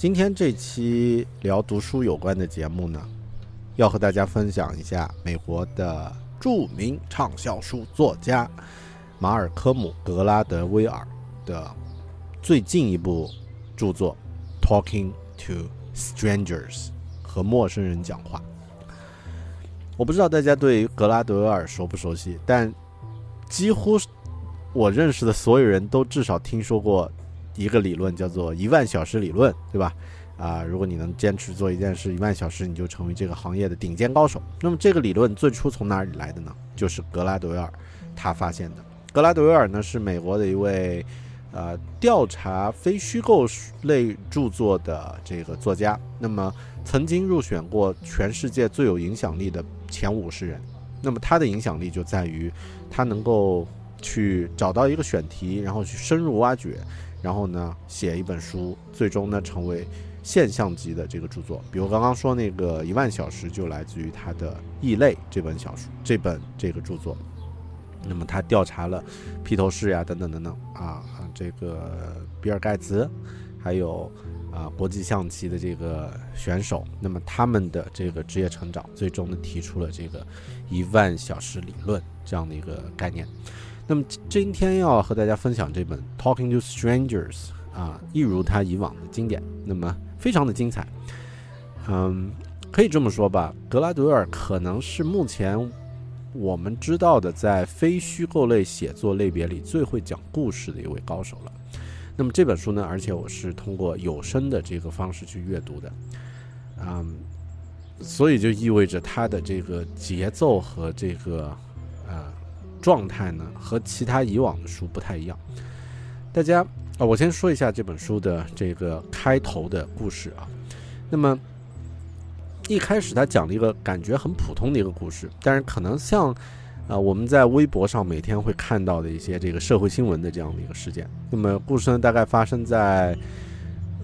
今天这期聊读书有关的节目呢，要和大家分享一下美国的著名畅销书作家马尔科姆·格拉德威尔的最近一部著作《Talking to Strangers》和陌生人讲话。我不知道大家对格拉德威尔熟不熟悉，但几乎我认识的所有人都至少听说过一个理论，叫做一万小时理论，对吧？啊，如果你能坚持做一件事一万小时，你就成为这个行业的顶尖高手。那么这个理论最初从哪里来的呢？就是格拉德威尔他发现的。格拉德威尔呢是美国的一位呃调查非虚构类著作的这个作家，那么曾经入选过全世界最有影响力的前五十人。那么他的影响力就在于。他能够去找到一个选题，然后去深入挖掘，然后呢写一本书，最终呢成为现象级的这个著作。比如刚刚说那个一万小时，就来自于他的《异类》这本小说，这本这个著作。那么他调查了披头士呀，等等等等啊，这个比尔盖茨，还有啊国际象棋的这个选手，那么他们的这个职业成长，最终呢提出了这个一万小时理论。这样的一个概念，那么今天要和大家分享这本《Talking to Strangers》啊，一如他以往的经典，那么非常的精彩。嗯，可以这么说吧，格拉德尔可能是目前我们知道的在非虚构类写作类别里最会讲故事的一位高手了。那么这本书呢，而且我是通过有声的这个方式去阅读的，嗯，所以就意味着它的这个节奏和这个。状态呢和其他以往的书不太一样。大家啊，我先说一下这本书的这个开头的故事啊。那么一开始他讲了一个感觉很普通的一个故事，但是可能像啊我们在微博上每天会看到的一些这个社会新闻的这样的一个事件。那么故事呢大概发生在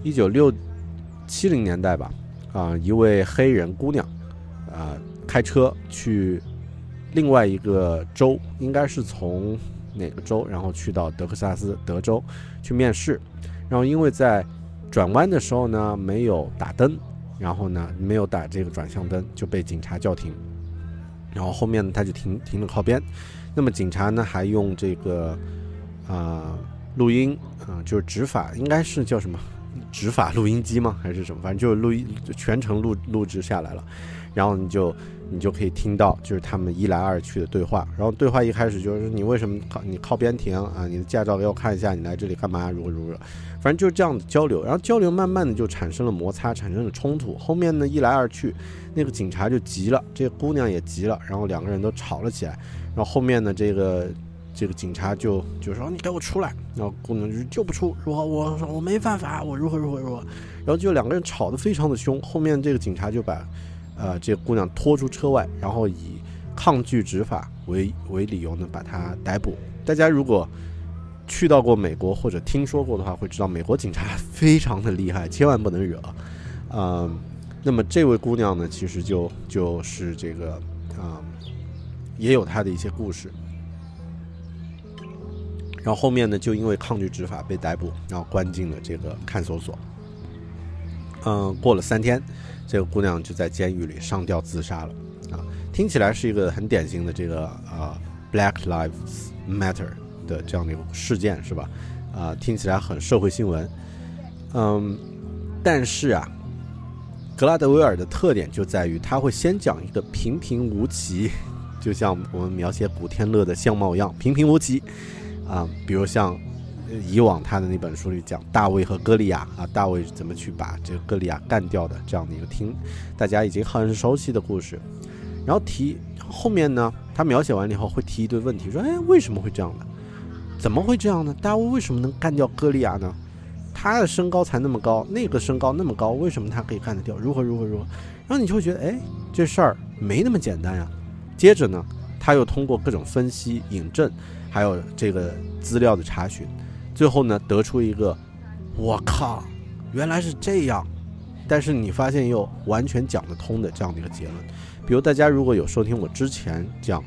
一九六七零年代吧。啊，一位黑人姑娘啊开车去。另外一个州应该是从哪个州，然后去到德克萨斯德州去面试，然后因为在转弯的时候呢没有打灯，然后呢没有打这个转向灯就被警察叫停，然后后面他就停停了靠边，那么警察呢还用这个啊录音啊就是执法应该是叫什么？执法录音机吗还是什么，反正就是录音全程录录制下来了，然后你就。你就可以听到，就是他们一来二去的对话。然后对话一开始就是你为什么靠你靠边停啊？你的驾照给我看一下，你来这里干嘛？如何如何？反正就是这样的交流。然后交流慢慢的就产生了摩擦，产生了冲突。后面呢一来二去，那个警察就急了，这个姑娘也急了，然后两个人都吵了起来。然后后面呢这个这个警察就就说你给我出来。然后姑娘就就不出，说我说我没犯法，我如何如何如何。然后就两个人吵得非常的凶。后面这个警察就把。呃，这个姑娘拖出车外，然后以抗拒执法为为理由呢，把她逮捕。大家如果去到过美国或者听说过的话，会知道美国警察非常的厉害，千万不能惹。嗯，那么这位姑娘呢，其实就就是这个啊，也有她的一些故事。然后后面呢，就因为抗拒执法被逮捕，然后关进了这个看守所。嗯，过了三天。这个姑娘就在监狱里上吊自杀了，啊，听起来是一个很典型的这个啊，Black Lives Matter 的这样的一个事件，是吧？啊，听起来很社会新闻，嗯，但是啊，格拉德威尔的特点就在于他会先讲一个平平无奇，就像我们描写古天乐的相貌一样平平无奇啊。比如像以往他的那本书里讲大卫和歌利亚啊，大卫怎么去把这个歌利亚干掉的这样的一个听大家已经很熟悉的故事。然后提后面呢，他描写完了以后会提一堆问题，说哎为什么会这样的？怎么会这样呢？大卫为什么能干掉歌利亚呢？他的身高才那么高，那个身高那么高，为什么他可以干得掉？如何如何如何？然后你就会觉得，哎，这事儿没那么简单呀。接着呢，他又通过各种分析、引证，还有这个资料的查询，最后呢，得出一个，我靠，原来是这样。但是你发现又完全讲得通的这样的一个结论。比如大家如果有收听我之前讲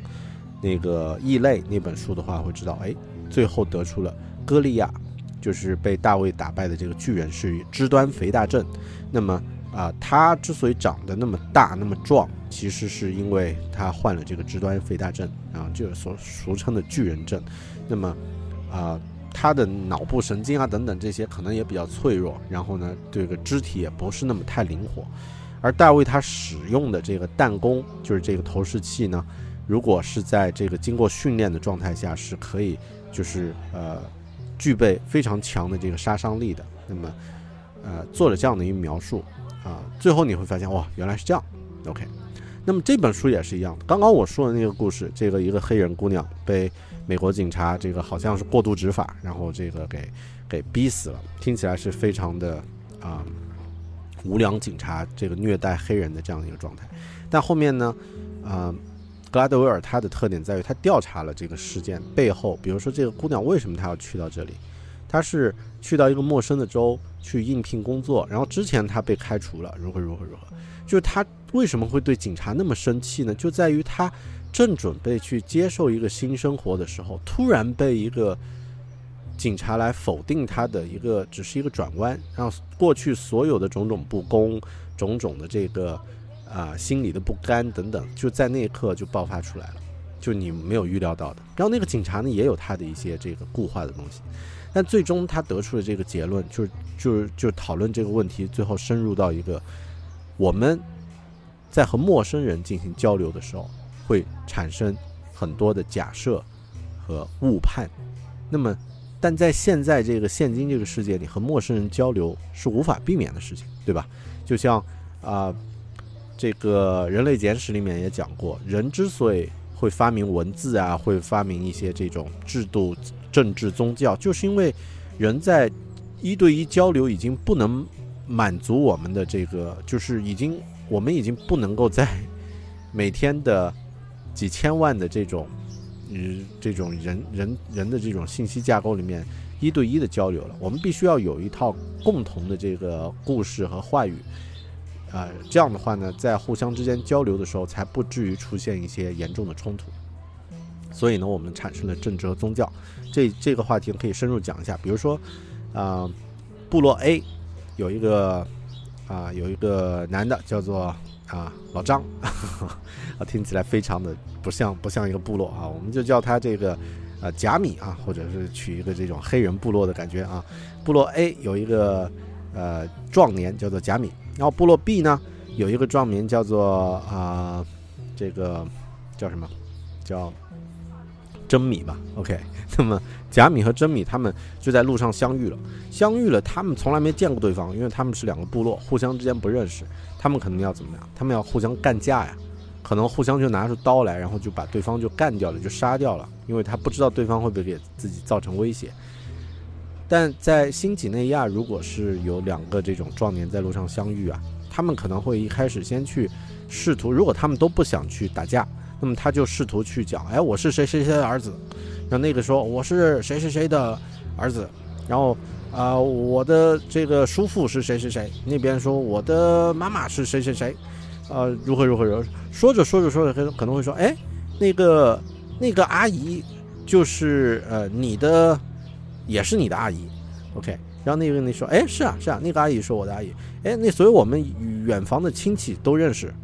那个异类那本书的话，会知道，哎，最后得出了歌利亚。就是被大卫打败的这个巨人是肢端肥大症，那么啊，他之所以长得那么大那么壮，其实是因为他患了这个肢端肥大症啊，就是所俗称的巨人症。那么啊，他的脑部神经啊等等这些可能也比较脆弱，然后呢，这个肢体也不是那么太灵活。而大卫他使用的这个弹弓，就是这个投射器呢，如果是在这个经过训练的状态下，是可以就是呃。具备非常强的这个杀伤力的，那么，呃，做了这样的一个描述啊，最后你会发现哇，原来是这样，OK。那么这本书也是一样的，刚刚我说的那个故事，这个一个黑人姑娘被美国警察这个好像是过度执法，然后这个给给逼死了，听起来是非常的啊无良警察这个虐待黑人的这样的一个状态，但后面呢，啊。格拉德维尔他的特点在于，他调查了这个事件背后，比如说这个姑娘为什么她要去到这里，他是去到一个陌生的州去应聘工作，然后之前他被开除了，如何如何如何，就是他为什么会对警察那么生气呢？就在于他正准备去接受一个新生活的时候，突然被一个警察来否定他的一个只是一个转弯，让过去所有的种种不公、种种的这个。啊，心里的不甘等等，就在那一刻就爆发出来了，就你没有预料到的。然后那个警察呢，也有他的一些这个固化的东西，但最终他得出的这个结论，就是就是就讨论这个问题，最后深入到一个，我们在和陌生人进行交流的时候，会产生很多的假设和误判。那么，但在现在这个现今这个世界里，和陌生人交流是无法避免的事情，对吧？就像啊。这个人类简史里面也讲过，人之所以会发明文字啊，会发明一些这种制度、政治、宗教，就是因为人在一对一交流已经不能满足我们的这个，就是已经我们已经不能够在每天的几千万的这种嗯这种人人人的这种信息架构里面一对一的交流了，我们必须要有一套共同的这个故事和话语。呃，这样的话呢，在互相之间交流的时候，才不至于出现一些严重的冲突。所以呢，我们产生了政治和宗教，这这个话题可以深入讲一下。比如说，啊，部落 A 有一个啊有一个男的叫做啊老张，啊 听起来非常的不像不像一个部落啊，我们就叫他这个呃贾米啊，或者是取一个这种黑人部落的感觉啊。部落 A 有一个呃壮年叫做贾米。然后部落 B 呢，有一个壮年叫做啊，这个叫什么？叫真米吧。OK，那么贾米和真米他们就在路上相遇了。相遇了，他们从来没见过对方，因为他们是两个部落，互相之间不认识。他们可能要怎么样？他们要互相干架呀，可能互相就拿出刀来，然后就把对方就干掉了，就杀掉了，因为他不知道对方会不会给自己造成威胁。但在新几内亚，如果是有两个这种壮年在路上相遇啊，他们可能会一开始先去试图，如果他们都不想去打架，那么他就试图去讲，哎，我是谁谁谁的儿子，然后那个说我是谁谁谁的儿子，然后啊，我的这个叔父是谁谁谁，那边说我的妈妈是谁谁谁，呃，如何如何如何，说着说着说着，可能会说，哎，那个那个阿姨就是呃你的。也是你的阿姨，OK。然后那个人说，哎，是啊，是啊，那个阿姨是我的阿姨，哎，那所以我们远房的亲戚都认识，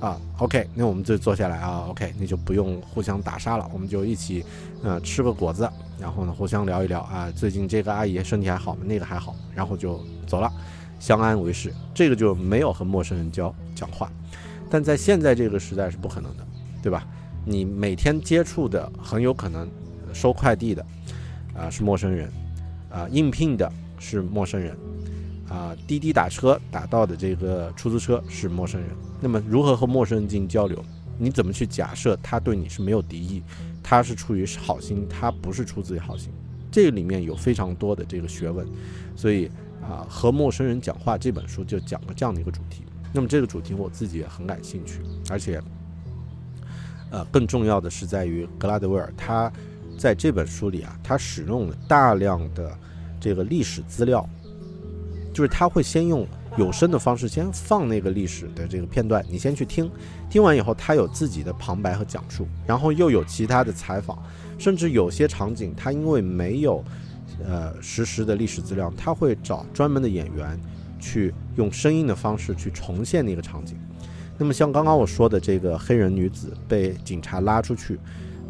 啊，OK。那我们就坐下来啊，OK，那就不用互相打杀了，我们就一起，呃，吃个果子，然后呢，互相聊一聊啊，最近这个阿姨身体还好吗？那个还好，然后就走了。相安为事，这个就没有和陌生人交讲话。但在现在这个时代是不可能的，对吧？你每天接触的很有可能收快递的啊是陌生人，啊应聘的是陌生人，啊滴滴打车打到的这个出租车是陌生人。那么如何和陌生人进行交流？你怎么去假设他对你是没有敌意，他是出于好心，他不是出自于好心？这个里面有非常多的这个学问，所以啊，和陌生人讲话这本书就讲了这样的一个主题。那么这个主题我自己也很感兴趣，而且，呃，更重要的是在于格拉德威尔他在这本书里啊，他使用了大量的这个历史资料，就是他会先用有声的方式先放那个历史的这个片段，你先去听，听完以后他有自己的旁白和讲述，然后又有其他的采访。甚至有些场景，他因为没有，呃，实时的历史资料，他会找专门的演员，去用声音的方式去重现那个场景。那么像刚刚我说的这个黑人女子被警察拉出去，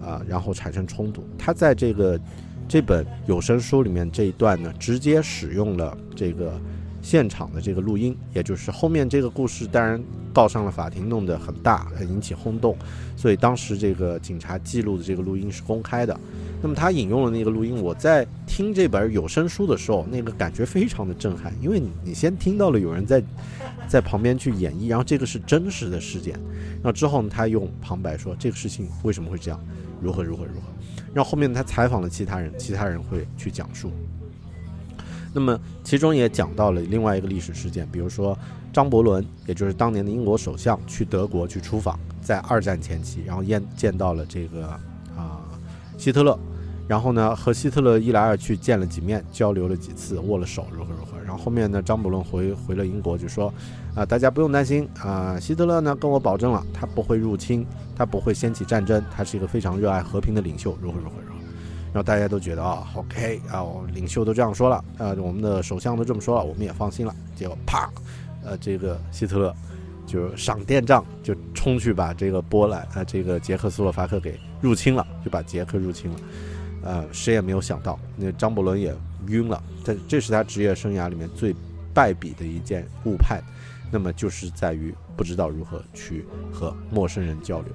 啊，然后产生冲突，他在这个这本有声书里面这一段呢，直接使用了这个。现场的这个录音，也就是后面这个故事，当然告上了法庭，弄得很大，很引起轰动，所以当时这个警察记录的这个录音是公开的。那么他引用了那个录音，我在听这本有声书的时候，那个感觉非常的震撼，因为你你先听到了有人在在旁边去演绎，然后这个是真实的事件，然后之后呢，他用旁白说这个事情为什么会这样，如何如何如何，然后后面他采访了其他人，其他人会去讲述。那么，其中也讲到了另外一个历史事件，比如说张伯伦，也就是当年的英国首相，去德国去出访，在二战前期，然后见见到了这个啊希特勒，然后呢和希特勒一来二去见了几面，交流了几次，握了手，如何如何。然后后面呢，张伯伦回回了英国，就说啊大家不用担心啊，希特勒呢跟我保证了，他不会入侵，他不会掀起战争，他是一个非常热爱和平的领袖，如何如何如何。大家都觉得啊，OK 啊，领袖都这样说了，呃，我们的首相都这么说了，我们也放心了。结果啪，呃，这个希特勒就赏电杖，就冲去把这个波兰，呃，这个捷克斯洛伐克给入侵了，就把捷克入侵了。呃，谁也没有想到，那张伯伦也晕了。这这是他职业生涯里面最败笔的一件误判。那么就是在于不知道如何去和陌生人交流。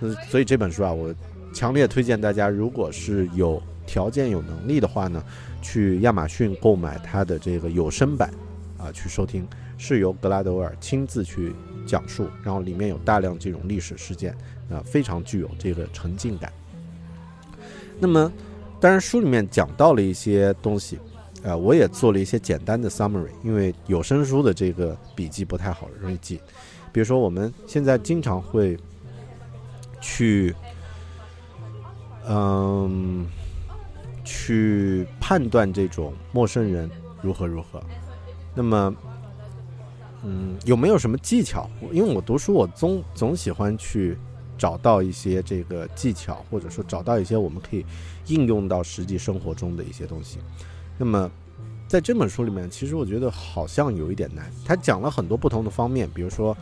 嗯，所以这本书啊，我。强烈推荐大家，如果是有条件、有能力的话呢，去亚马逊购买它的这个有声版，啊，去收听，是由格拉德威尔亲自去讲述，然后里面有大量这种历史事件，啊，非常具有这个沉浸感。那么，当然书里面讲到了一些东西，呃，我也做了一些简单的 summary，因为有声书的这个笔记不太好容易记，比如说我们现在经常会去。嗯，去判断这种陌生人如何如何，那么，嗯，有没有什么技巧？因为我读书，我总总喜欢去找到一些这个技巧，或者说找到一些我们可以应用到实际生活中的一些东西。那么，在这本书里面，其实我觉得好像有一点难。他讲了很多不同的方面，比如说，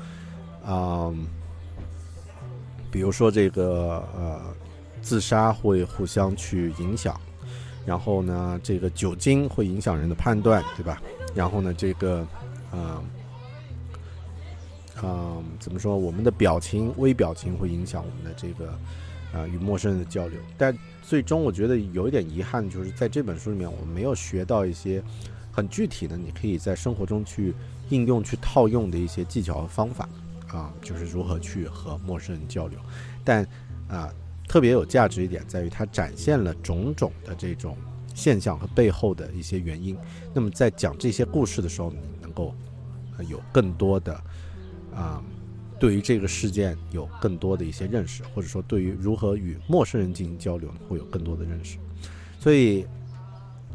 嗯，比如说这个呃。自杀会互相去影响，然后呢，这个酒精会影响人的判断，对吧？然后呢，这个，嗯，嗯，怎么说？我们的表情、微表情会影响我们的这个，啊，与陌生人的交流。但最终，我觉得有一点遗憾，就是在这本书里面，我们没有学到一些很具体的，你可以在生活中去应用、去套用的一些技巧和方法，啊，就是如何去和陌生人交流。但，啊。特别有价值一点在于，它展现了种种的这种现象和背后的一些原因。那么在讲这些故事的时候，你能够有更多的啊，对于这个事件有更多的一些认识，或者说对于如何与陌生人进行交流会有更多的认识。所以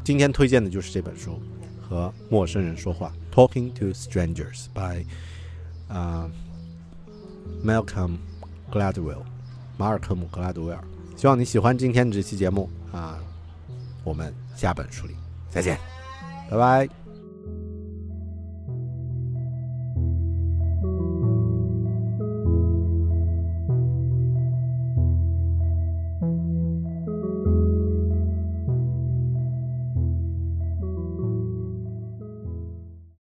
今天推荐的就是这本书《和陌生人说话》（Talking to Strangers） by 啊 Malcolm Gladwell。马尔科姆·格拉德威尔，希望你喜欢今天的这期节目啊！我们下本书里再见，拜拜。